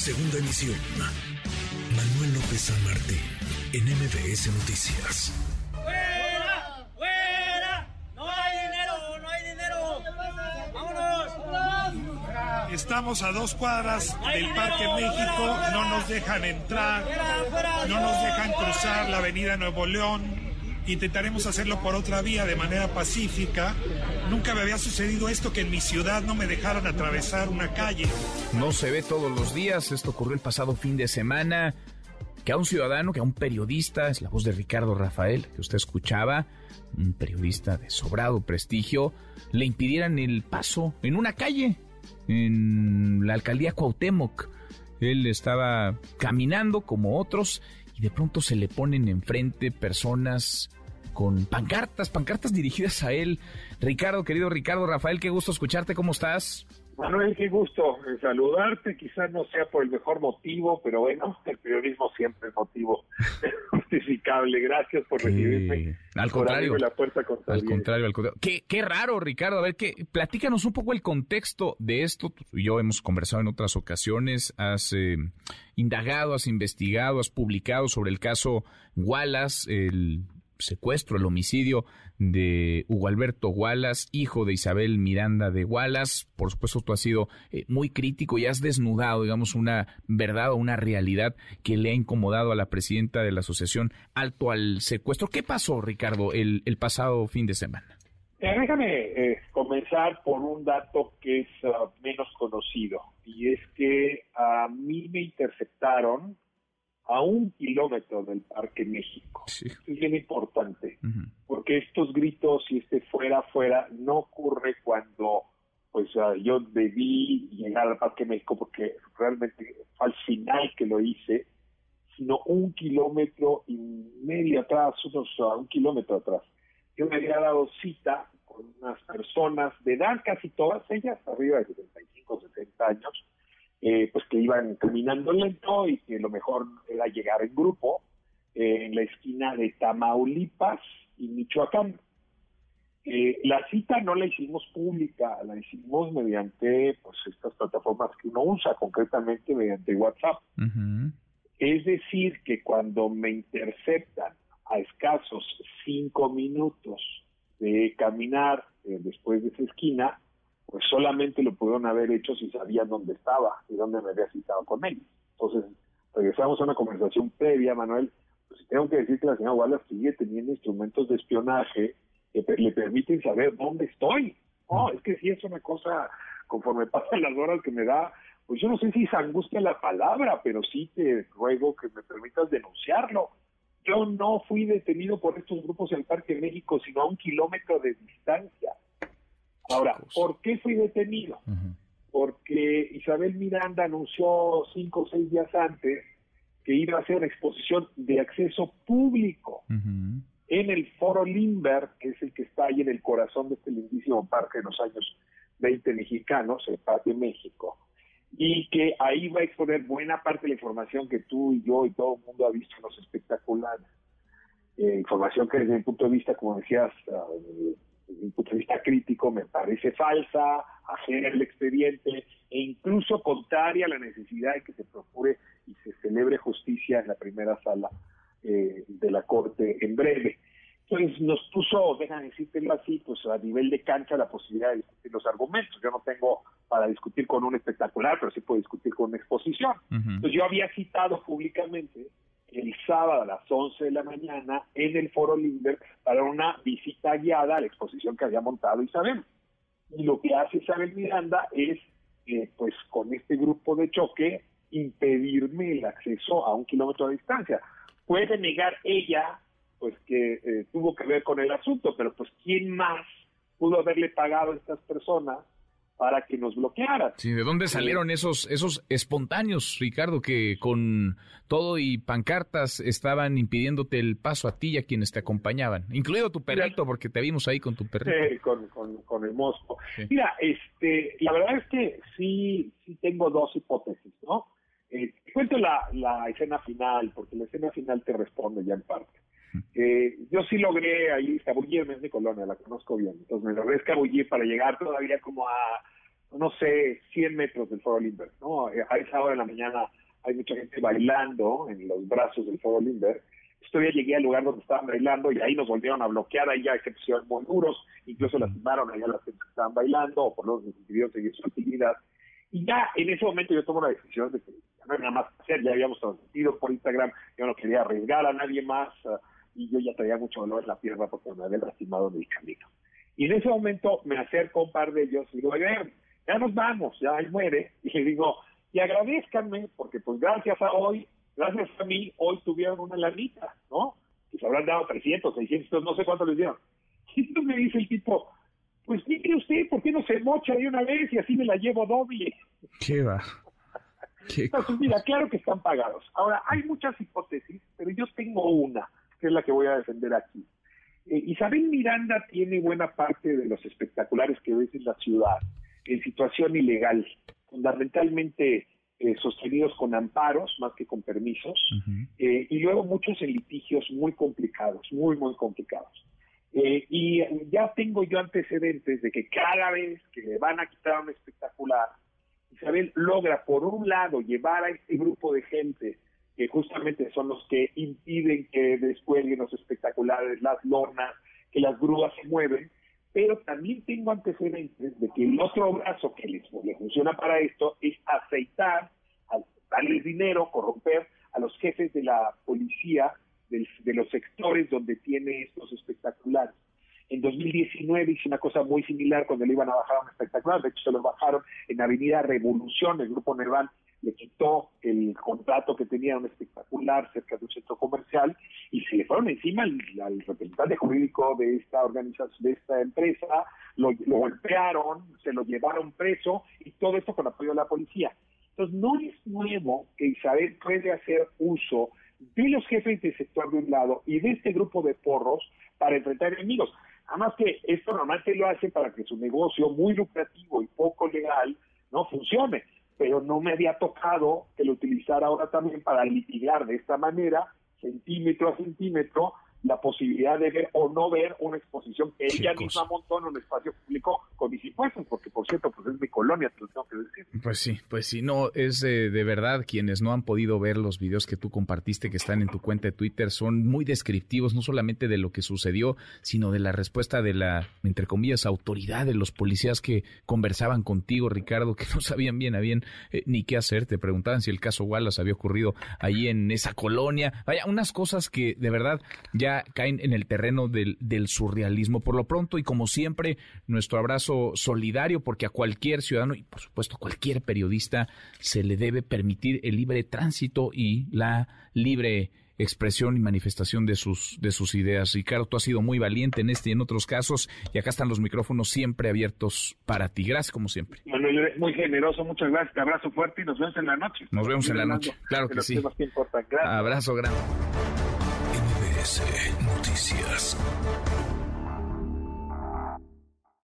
Segunda emisión. Manuel López San Martín, en MBS Noticias. ¡Fuera! ¡Fuera! ¡No hay dinero! ¡No hay dinero! ¡Vámonos! Estamos a dos cuadras del Parque México, no nos dejan entrar, no nos dejan cruzar la avenida Nuevo León. Intentaremos hacerlo por otra vía de manera pacífica. Nunca me había sucedido esto que en mi ciudad no me dejaran atravesar una calle. No se ve todos los días, esto ocurrió el pasado fin de semana, que a un ciudadano, que a un periodista, es la voz de Ricardo Rafael, que usted escuchaba, un periodista de sobrado prestigio, le impidieran el paso en una calle, en la alcaldía Cuauhtémoc. Él estaba caminando como otros y de pronto se le ponen enfrente personas con pancartas, pancartas dirigidas a él. Ricardo, querido Ricardo Rafael, qué gusto escucharte, ¿cómo estás? Manuel, qué gusto saludarte. Quizás no sea por el mejor motivo, pero bueno, el periodismo siempre es motivo justificable. Gracias por recibirme. Al contrario. la puerta Al contrario, al contrario. Qué, qué raro, Ricardo. A ver, que, platícanos un poco el contexto de esto. Tú y yo hemos conversado en otras ocasiones. Has eh, indagado, has investigado, has publicado sobre el caso Wallace, el secuestro, el homicidio de Hugo Alberto Wallace, hijo de Isabel Miranda de Wallace. Por supuesto, tú has sido eh, muy crítico y has desnudado, digamos, una verdad o una realidad que le ha incomodado a la presidenta de la asociación Alto al Secuestro. ¿Qué pasó, Ricardo, el, el pasado fin de semana? Eh, déjame eh, comenzar por un dato que es uh, menos conocido, y es que a mí me interceptaron a un kilómetro del Parque México. Sí. Es bien importante, Ujú. porque estos gritos, si este fuera, fuera, no ocurre cuando pues ah, yo debí llegar al Parque México, porque realmente fue al final que lo hice, sino un kilómetro y medio atrás, unos ah, un kilómetro atrás. Yo me había dado cita con unas personas de edad, casi todas ellas, arriba de 75, 60 años, eh, pues que iban caminando lento y que lo mejor era llegar en grupo eh, en la esquina de Tamaulipas y Michoacán. Eh, la cita no la hicimos pública, la hicimos mediante pues estas plataformas que uno usa, concretamente mediante WhatsApp. Es decir, que cuando me interceptan a escasos cinco minutos de caminar eh, después de esa esquina, pues solamente lo pudieron haber hecho si sabían dónde estaba y dónde me había citado con ellos. Entonces, regresamos a una conversación previa, Manuel. Pues tengo que decir que la señora Wallace sigue teniendo instrumentos de espionaje que le permiten saber dónde estoy. No, es que sí es una cosa, conforme pasan las horas que me da, pues yo no sé si es angustia la palabra, pero sí te ruego que me permitas denunciarlo. Yo no fui detenido por estos grupos en el Parque México, sino a un kilómetro de distancia. Ahora, ¿por qué fui detenido? Porque Isabel Miranda anunció cinco o seis días antes que iba a hacer una exposición de acceso público en el Foro Limber, que es el que está ahí en el corazón de este lindísimo parque de los años 20 mexicanos, el Parque México, y que ahí va a exponer buena parte de la información que tú y yo y todo el mundo ha visto en los espectaculares. Eh, información que desde mi punto de vista, como decías, ah, desde mi punto de vista crítico, me parece falsa, ajena al expediente e incluso contraria a la necesidad de que se procure y se celebre justicia en la primera sala eh, de la Corte en breve. Entonces nos puso, déjame decírtelo así, pues a nivel de cancha la posibilidad de discutir los argumentos. Yo no tengo para discutir con un espectacular, pero sí puedo discutir con una exposición. Ujú. Entonces yo había citado públicamente el sábado a las 11 de la mañana en el Foro Limber para una visita guiada a la exposición que había montado Isabel. Y lo que hace Isabel Miranda es, eh, pues con este grupo de choque, impedirme el acceso a un kilómetro de distancia. Puede negar ella, pues que eh, tuvo que ver con el asunto, pero pues ¿quién más pudo haberle pagado a estas personas para que nos bloquearan? Sí, ¿de dónde salieron esos, esos espontáneos, Ricardo, que con todo y pancartas estaban impidiéndote el paso a ti y a quienes te acompañaban? Incluido tu perrito, porque te vimos ahí con tu perrito. Sí, con, con, con el mosco. Sí. Mira, este, la verdad es que sí, sí tengo dos hipótesis, ¿no? Eh, te cuento la, la escena final, porque la escena final te responde ya en parte. Eh, yo sí logré ahí escabullirme, es mi colonia, la conozco bien, entonces me logré escabullir para llegar todavía como a no sé, 100 metros del Foro Limber, ¿no? A esa hora de la mañana hay mucha gente bailando en los brazos del Foro Limber. Todavía llegué al lugar donde estaban bailando y ahí nos volvieron a bloquear, ahí ya se pusieron muy duros, incluso lastimaron allá las que estaban bailando o por lo menos decidieron seguir su actividad. Y ya en ese momento yo tomo la decisión de que no hay nada más que hacer, ya habíamos transmitido por Instagram, yo no quería arriesgar a nadie más y yo ya traía mucho dolor en la pierna porque me había lastimado en el camino. Y en ese momento me acerco un par de ellos y digo, oye, ya nos vamos, ya ahí muere. Y le digo, y agradezcanme porque pues gracias a hoy, gracias a mí, hoy tuvieron una lanita, ¿no? Que se habrán dado 300, 600, no sé cuánto les dieron. Y entonces me dice el tipo, pues mire usted, ¿por qué no se mocha de una vez y así me la llevo doble? ¿Qué va? Entonces, mira, claro que están pagados. Ahora, hay muchas hipótesis, pero yo tengo una, que es la que voy a defender aquí. Eh, Isabel Miranda tiene buena parte de los espectaculares que ves en la ciudad en situación ilegal, fundamentalmente eh, sostenidos con amparos más que con permisos, eh, y luego muchos en litigios muy complicados, muy, muy complicados. Eh, y ya tengo yo antecedentes de que cada vez que le van a quitar un espectacular, Isabel logra, por un lado, llevar a este grupo de gente que justamente son los que impiden que descuelguen los espectaculares, las lonas, que las grúas se mueven, pero también tengo antecedentes de que el otro brazo que les, funciona para esto es aceitar, darles dinero, corromper a los jefes de la policía de los sectores donde tiene estos espectaculares. En 2019 hice una cosa muy similar cuando le iban a bajar a un espectacular, de hecho se lo bajaron en Avenida Revolución, el grupo Nerval le quitó el contrato que tenía un espectacular cerca de un centro comercial y se le fueron encima al, representante jurídico de esta organización, de esta empresa, lo, golpearon, se lo llevaron preso y todo esto con apoyo de la policía. Entonces no es nuevo que Isabel puede hacer uso de los jefes del sector de un lado y de este grupo de porros para enfrentar enemigos. Además que esto normalmente lo hace para que su negocio muy lucrativo y poco legal no funcione, pero no me había tocado que lo utilizara ahora también para litigar de esta manera, centímetro a centímetro, la posibilidad de ver o no ver una exposición que ella misma montó en un espacio público con mis impuestos, porque por cierto, pues es mi colonia, te lo tengo que decir. Pues sí, pues sí, no, es de verdad, quienes no han podido ver los videos que tú compartiste que están en tu cuenta de Twitter son muy descriptivos, no solamente de lo que sucedió, sino de la respuesta de la, entre comillas, autoridad de los policías que conversaban contigo, Ricardo, que no sabían bien a bien eh, ni qué hacer, te preguntaban si el caso Wallace había ocurrido ahí en esa colonia, vaya, unas cosas que de verdad ya caen en el terreno del, del surrealismo. Por lo pronto y como siempre, nuestro abrazo solidario porque a cualquier ciudadano y por supuesto a cualquier periodista se le debe permitir el libre tránsito y la libre expresión y manifestación de sus, de sus ideas. Ricardo, tú has sido muy valiente en este y en otros casos y acá están los micrófonos siempre abiertos para ti. Gracias como siempre. Manuel, eres muy generoso, muchas gracias. Te abrazo fuerte y nos vemos en la noche. Nos vemos en la noche, claro que sí. Abrazo grande. Noticias.